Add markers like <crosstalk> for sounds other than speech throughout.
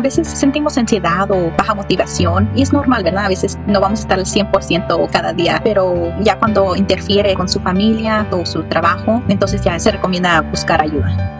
a veces sentimos ansiedad o baja motivación y es normal, ¿verdad? A veces no vamos a estar al 100% cada día, pero ya cuando interfiere con su familia o su trabajo, entonces ya se recomienda buscar ayuda.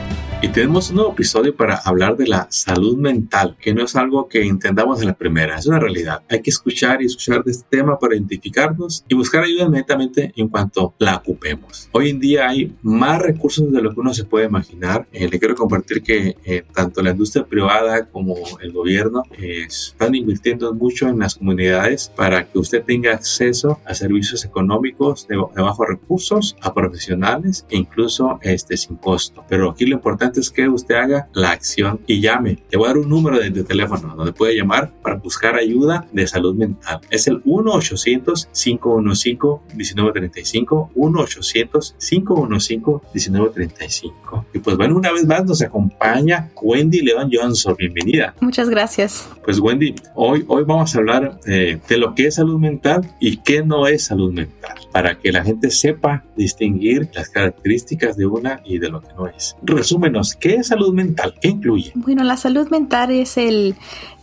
Y tenemos un nuevo episodio para hablar de la salud mental, que no es algo que intentamos en la primera, es una realidad. Hay que escuchar y escuchar de este tema para identificarnos y buscar ayuda inmediatamente en cuanto la ocupemos. Hoy en día hay más recursos de lo que uno se puede imaginar. Eh, le quiero compartir que eh, tanto la industria privada como el gobierno eh, están invirtiendo mucho en las comunidades para que usted tenga acceso a servicios económicos de, de bajos recursos, a profesionales e incluso este, sin costo. Pero aquí lo importante es que usted haga la acción y llame. Le voy a dar un número de, teléfono donde puede llamar para buscar ayuda de salud mental. Es el 1-800-515-1935. 1-800-515-1935. Y pues bueno, una vez más nos acompaña Wendy León Johnson. Bienvenida. Muchas gracias. Pues Wendy, hoy, hoy vamos a hablar eh, de lo que es salud mental y qué no es salud mental, para que la gente sepa distinguir las características de una y de lo que no es. Resúmenos ¿qué es salud mental? ¿Qué incluye? Bueno, la salud mental es el,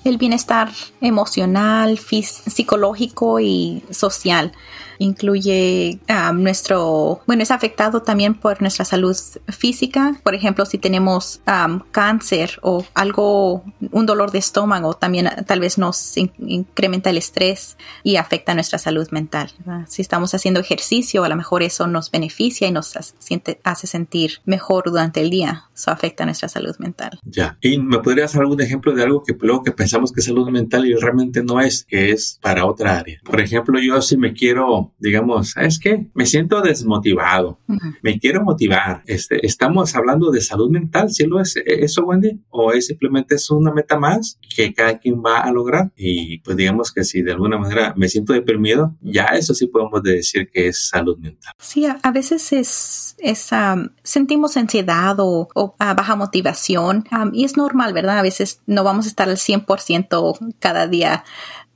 el bienestar emocional, psicológico y social incluye um, nuestro, bueno, es afectado también por nuestra salud física. Por ejemplo, si tenemos um, cáncer o algo, un dolor de estómago, también uh, tal vez nos incrementa el estrés y afecta nuestra salud mental. Si estamos haciendo ejercicio, a lo mejor eso nos beneficia y nos hace sentir mejor durante el día. Eso afecta nuestra salud mental. Ya. ¿Y me podrías dar algún ejemplo de algo que luego que pensamos que es salud mental y realmente no es, que es para otra área? Por ejemplo, yo si me quiero digamos, ¿sabes qué? Me siento desmotivado, me quiero motivar. Este, estamos hablando de salud mental, ¿sí lo es eso, Wendy? ¿O es simplemente es una meta más que cada quien va a lograr? Y pues digamos que si de alguna manera me siento deprimido, ya eso sí podemos decir que es salud mental. Sí, a, veces es, es sentimos ansiedad o, baja motivación y es normal, ¿verdad? A veces no vamos a estar al 100% cada día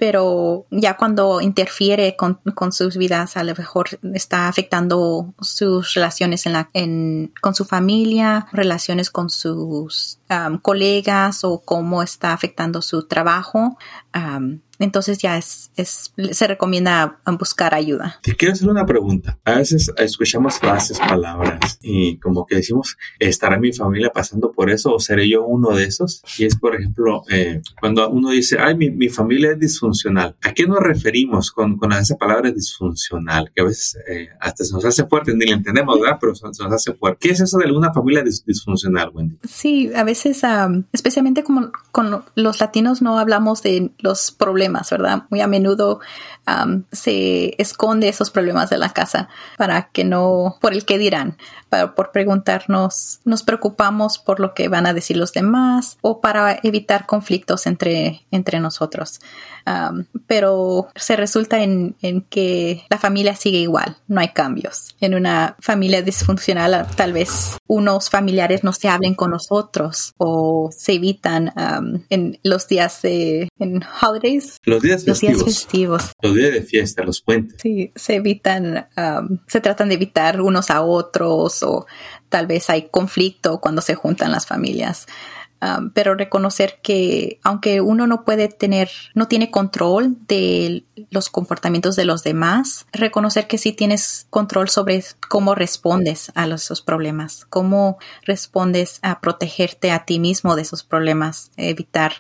pero ya cuando interfiere con, sus vidas, a lo mejor está afectando sus relaciones en la, en, con su familia, relaciones con sus colegas o cómo está afectando su trabajo entonces ya es, se recomienda buscar ayuda. Te quiero hacer una pregunta. A veces escuchamos frases, palabras y como que decimos, ¿estará mi familia pasando por eso o seré yo uno de esos? Y es, por ejemplo, eh, cuando uno dice, ay, mi, familia es disfuncional. ¿A qué nos referimos con, con esa palabra disfuncional? Que a veces eh, hasta se nos hace fuerte, ni la entendemos, ¿verdad? Pero se, nos hace fuerte. ¿Qué es eso de una familia disfuncional, Wendy? Sí, a veces, especialmente como con los latinos no hablamos de los problemas Muy a menudo se esconde esos problemas de la casa para que no, por el que dirán, para, por preguntarnos, nos preocupamos por lo que van a decir los demás o para evitar conflictos entre, entre nosotros pero se resulta en, que la familia sigue igual, no hay cambios. En una familia disfuncional, tal vez unos familiares no se hablen con los otros o se evitan en los días de en holidays. Los días festivos. Los días festivos. Los días de fiesta, los puentes. Sí, se evitan, se tratan de evitar unos a otros o tal vez hay conflicto cuando se juntan las familias. Um, pero reconocer que aunque uno no puede tener, no tiene control de los comportamientos de los demás, reconocer que sí tienes control sobre cómo respondes a los, esos problemas, cómo respondes a protegerte a ti mismo de esos problemas, evitar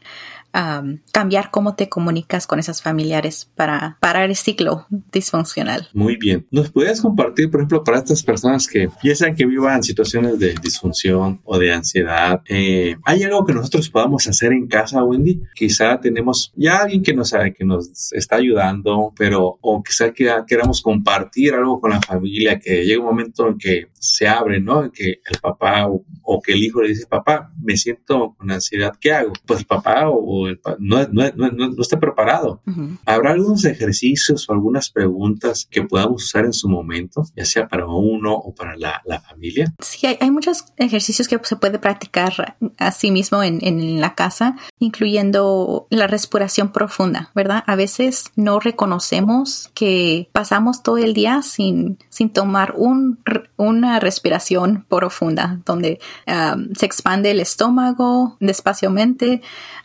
cambiar cómo te comunicas con esas familiares para parar el ciclo disfuncional. Muy bien. ¿Nos puedes compartir, por ejemplo, para estas personas que sean que vivan situaciones de disfunción o de ansiedad, eh, ¿hay algo que nosotros podamos hacer en casa, Wendy? Quizá tenemos ya alguien que nos, sabe, que nos está ayudando, pero o quizá que queramos compartir algo con la familia, que llega un momento en que se abre, ¿no? En que el papá o, o que el hijo le dice, papá, me siento con ansiedad, ¿qué hago? Pues el papá o o no, no, no, no, está preparado. ¿Habrá algunos ejercicios o algunas preguntas que podamos usar en su momento, ya sea para uno o para la, la familia? Sí, hay, hay, muchos ejercicios que se puede practicar a sí mismo en, en la casa, incluyendo la respiración profunda, ¿verdad? A veces no reconocemos que pasamos todo el día sin, sin tomar un, una respiración profunda, donde um, se expande el estómago despaciamente,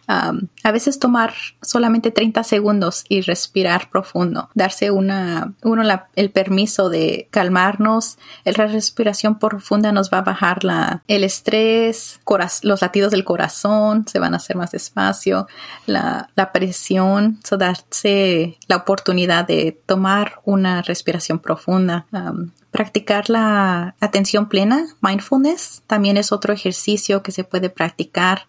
a veces tomar solamente 30 segundos y respirar profundo, darse una, uno el permiso de calmarnos. La respiración profunda nos va a bajar la, el estrés, los latidos del corazón se van a hacer más despacio, la, la presión, so darse la oportunidad de tomar una respiración profunda. Practicar la atención plena, mindfulness, también es otro ejercicio que se puede practicar.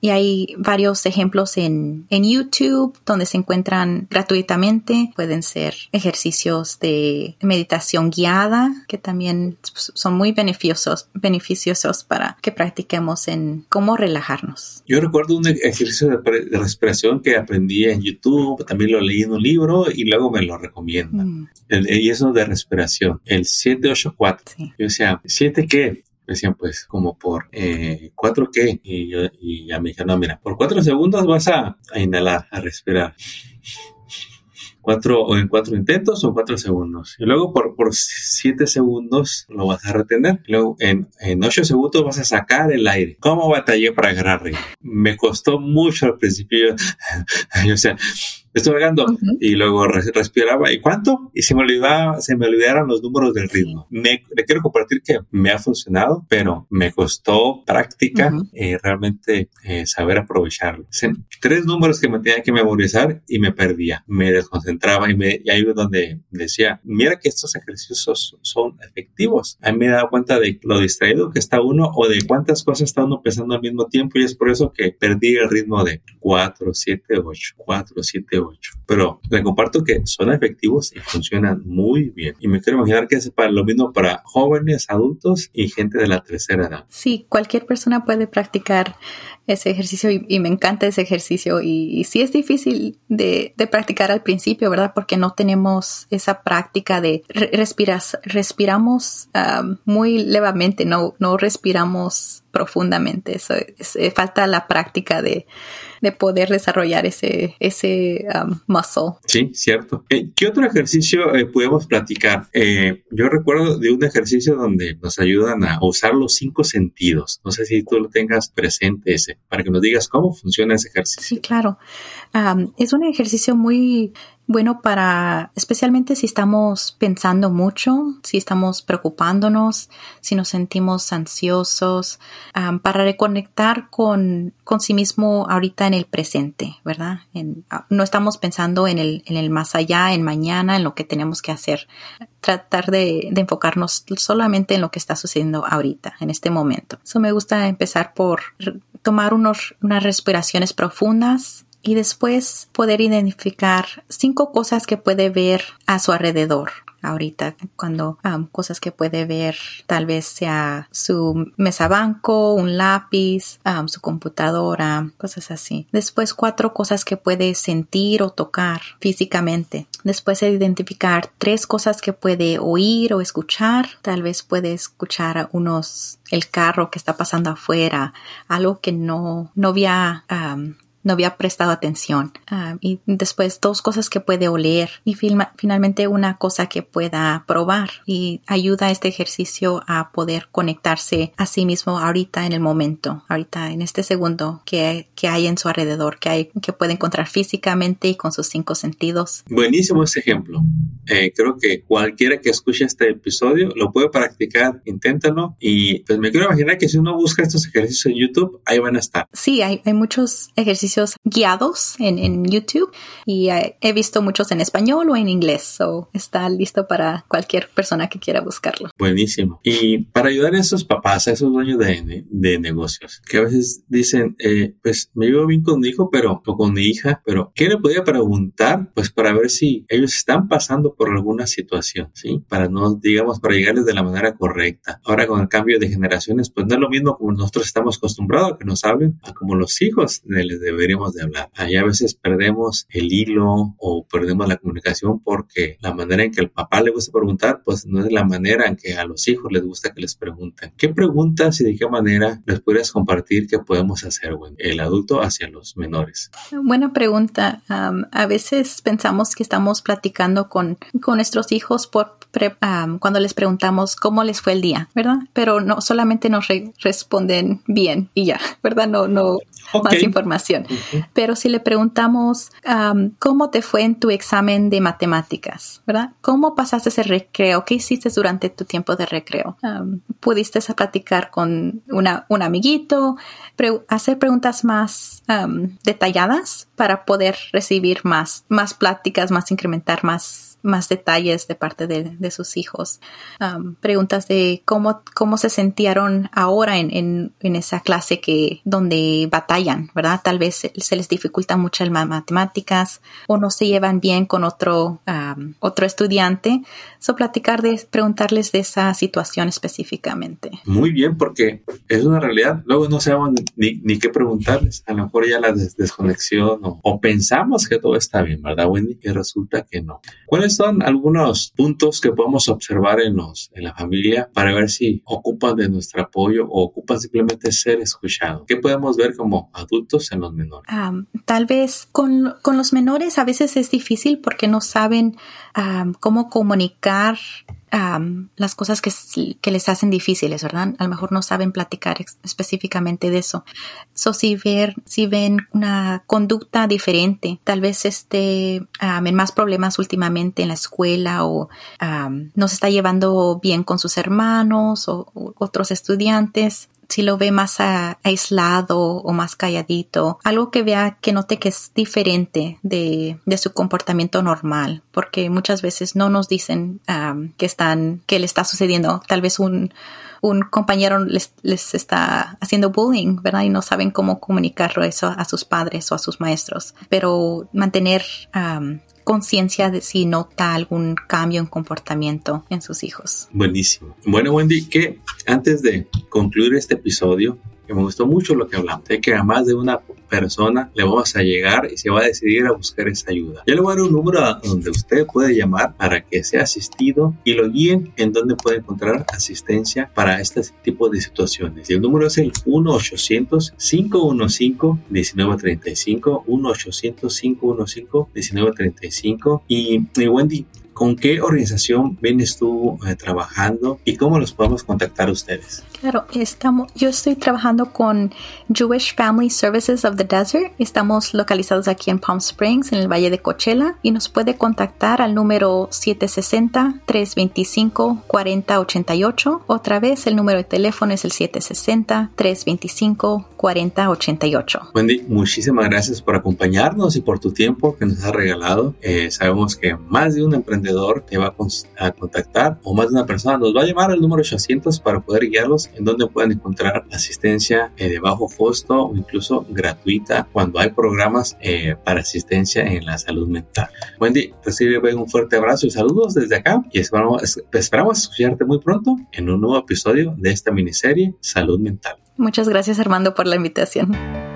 y hay varios ejemplos en, en YouTube donde se encuentran gratuitamente. Pueden ser ejercicios de meditación guiada que también son muy beneficiosos, beneficiosos para que practiquemos en cómo relajarnos. Yo recuerdo un ejercicio de, respiración que aprendí en YouTube, también lo leí en un libro y luego me lo recomiendan. Mm. y eso de respiración. El 784. Sí. Yo decía, ¿7 qué? decían pues como por eh, cuatro qué. Y yo y ya me dijeron no mira por cuatro segundos vas a, a inhalar a respirar. Cuatro o en cuatro intentos o cuatro segundos. Y luego por, por siete segundos lo vas a retener. Luego en, en ocho segundos vas a sacar el aire. Cómo batallé para agarrar me costó mucho al principio. <laughs> O sea estoy pegando y luego respiraba. ¿Y cuánto? Y se me olvidaba, se me olvidaron los números del ritmo. Me, le quiero compartir que me ha funcionado, pero me costó práctica eh, realmente eh, saber aprovecharlo. Tres números que me tenía que memorizar y me perdía, me desconcentraba y, me, y ahí es donde decía, mira que estos ejercicios son, efectivos. A mí me he dado cuenta de lo distraído que está uno o de cuántas cosas está uno pensando al mismo tiempo y es por eso que perdí el ritmo de 4, 7, 8, 4, 7, 8 pero le comparto que son efectivos y funcionan muy bien. Y me quiero imaginar que es para lo mismo para jóvenes, adultos y gente de la tercera edad. Sí, cualquier persona puede practicar ese ejercicio y, me encanta ese ejercicio. Y, sí es difícil de, practicar al principio, ¿verdad? Porque no tenemos esa práctica de respiras, respiramos um, muy levemente, no, no respiramos profundamente. Eso, falta la práctica de de poder desarrollar ese, ese um, muscle. Sí, cierto. Eh, ¿Qué otro ejercicio eh, podemos platicar? Eh, yo recuerdo de un ejercicio donde nos ayudan a usar los cinco sentidos. No sé si tú lo tengas presente ese, para que nos digas cómo funciona ese ejercicio. Sí, claro. Es un ejercicio muy bueno para, especialmente si estamos pensando mucho, si estamos preocupándonos, si nos sentimos ansiosos, para reconectar con, con sí mismo ahorita en el presente, ¿verdad? Ah, no estamos pensando en el, en el más allá, en mañana, en lo que tenemos que hacer. Tratar de, de enfocarnos solamente en lo que está sucediendo ahorita, en este momento. Eso me gusta empezar por tomar unos, unas respiraciones profundas y después poder identificar cinco cosas que puede ver a su alrededor ahorita cuando cosas que puede ver tal vez sea su mesa banco, un lápiz, su computadora, cosas así. Después cuatro cosas que puede sentir o tocar físicamente. Después identificar tres cosas que puede oír o escuchar. Tal vez puede escuchar unos el carro que está pasando afuera, algo que no no había um, no había prestado atención. Ah, y después dos cosas que puede oler y finalmente una cosa que pueda probar y ayuda a este ejercicio a poder conectarse a sí mismo ahorita en el momento, ahorita en este segundo que, que hay en su alrededor, que hay que puede encontrar físicamente y con sus cinco sentidos. Buenísimo ese ejemplo. Eh, creo que cualquiera que escuche este episodio lo puede practicar, inténtalo y pues me quiero imaginar que si uno busca estos ejercicios en YouTube, ahí van a estar. Sí, hay, hay muchos ejercicios guiados en, YouTube y eh, he visto muchos en español o en inglés, so está listo para cualquier persona que quiera buscarlo. Buenísimo. Y para ayudar a esos papás, a esos dueños de, de negocios, que a veces dicen, eh, pues me llevo bien con mi hijo, pero, o con mi hija, pero ¿qué le podía preguntar? Pues para ver si ellos están pasando por alguna situación, ¿sí? Para no, digamos, para llegarles de la manera correcta. Ahora con el cambio de generaciones, pues no es lo mismo como nosotros estamos acostumbrados a que nos hablen, a como los hijos les deben deberíamos de hablar. Ahí a veces perdemos el hilo o perdemos la comunicación porque la manera en que el papá le gusta preguntar, pues no es la manera en que a los hijos les gusta que les pregunten. ¿Qué preguntas y de qué manera les podrías compartir que podemos hacer, Wendy, el adulto hacia los menores? Buena pregunta. a veces pensamos que estamos platicando con, con nuestros hijos por cuando les preguntamos cómo les fue el día, ¿verdad? Pero no solamente nos responden bien y ya, ¿verdad? No, no más información. Pero si le preguntamos cómo te fue en tu examen de matemáticas, ¿verdad? ¿Cómo pasaste ese recreo? ¿Qué hiciste durante tu tiempo de recreo? ¿Pudiste platicar con una, un amiguito? hacer preguntas más detalladas para poder recibir más, más pláticas, más incrementar más más detalles de parte de, sus hijos. preguntas de cómo, cómo se sintieron ahora en, en, esa clase que donde batallan, ¿verdad? Tal vez se, les dificulta mucho el matemáticas o no se llevan bien con otro, otro estudiante. So, platicar de, preguntarles de esa situación específicamente. Muy bien, porque es una realidad. Luego no sabemos ni, ni qué preguntarles. A lo mejor ya la desconexión o, pensamos que todo está bien, ¿verdad, Wendy? Y resulta que no. ¿Cuáles son algunos puntos que podemos observar en, los, en la familia para ver si ocupan de nuestro apoyo o ocupan simplemente ser escuchados? ¿Qué podemos ver como adultos en los menores? tal vez con, con, los menores a veces es difícil porque no saben cómo comunicar las cosas que, les hacen difíciles, ¿verdad? A lo mejor no saben platicar específicamente de eso. So, si, ver, si ven una conducta diferente, tal vez esté en más problemas últimamente en la escuela o no se está llevando bien con sus hermanos o otros estudiantes, si lo ve más aislado o más calladito, algo que vea que note que es diferente de, su comportamiento normal, porque muchas veces no nos dicen que están, que le está sucediendo. Tal vez un, un compañero les, les, está haciendo bullying, ¿verdad? Y no saben cómo comunicarlo eso a sus padres o a sus maestros. Pero mantener conciencia de si nota algún cambio en comportamiento en sus hijos. Buenísimo. Bueno, Wendy, que antes de concluir este episodio, que me gustó mucho lo que hablamos, de que a más de una persona le vamos a llegar y se va a decidir a buscar esa ayuda. Yo le voy a dar un número donde usted puede llamar para que sea asistido y lo guíen en donde puede encontrar asistencia para este tipo de situaciones. Y el número es el 1-800-515-1935, 1-800-515-1935. Y, y Wendy, ¿Con qué organización vienes tú eh, trabajando y cómo los podemos contactar ustedes? Claro, estamos, yo estoy trabajando con Jewish Family Services of the Desert. Estamos localizados aquí en Palm Springs, en el Valle de Coachella, y nos puede contactar al número 760-325-4088. Otra vez, el número de teléfono es el 760-325-4088. Wendy, muchísimas gracias por acompañarnos y por tu tiempo que nos has regalado. Eh, sabemos que más de un emprendedor te va a, contactar o más de una persona nos va a llamar al número 800 para poder guiarlos en donde pueden encontrar asistencia eh, de bajo costo o incluso gratuita cuando hay programas eh, para asistencia en la salud mental. Wendy, recibe un fuerte abrazo y saludos desde acá y esperamos, esperamos escucharte muy pronto en un nuevo episodio de esta miniserie Salud Mental. Muchas gracias Armando por la invitación.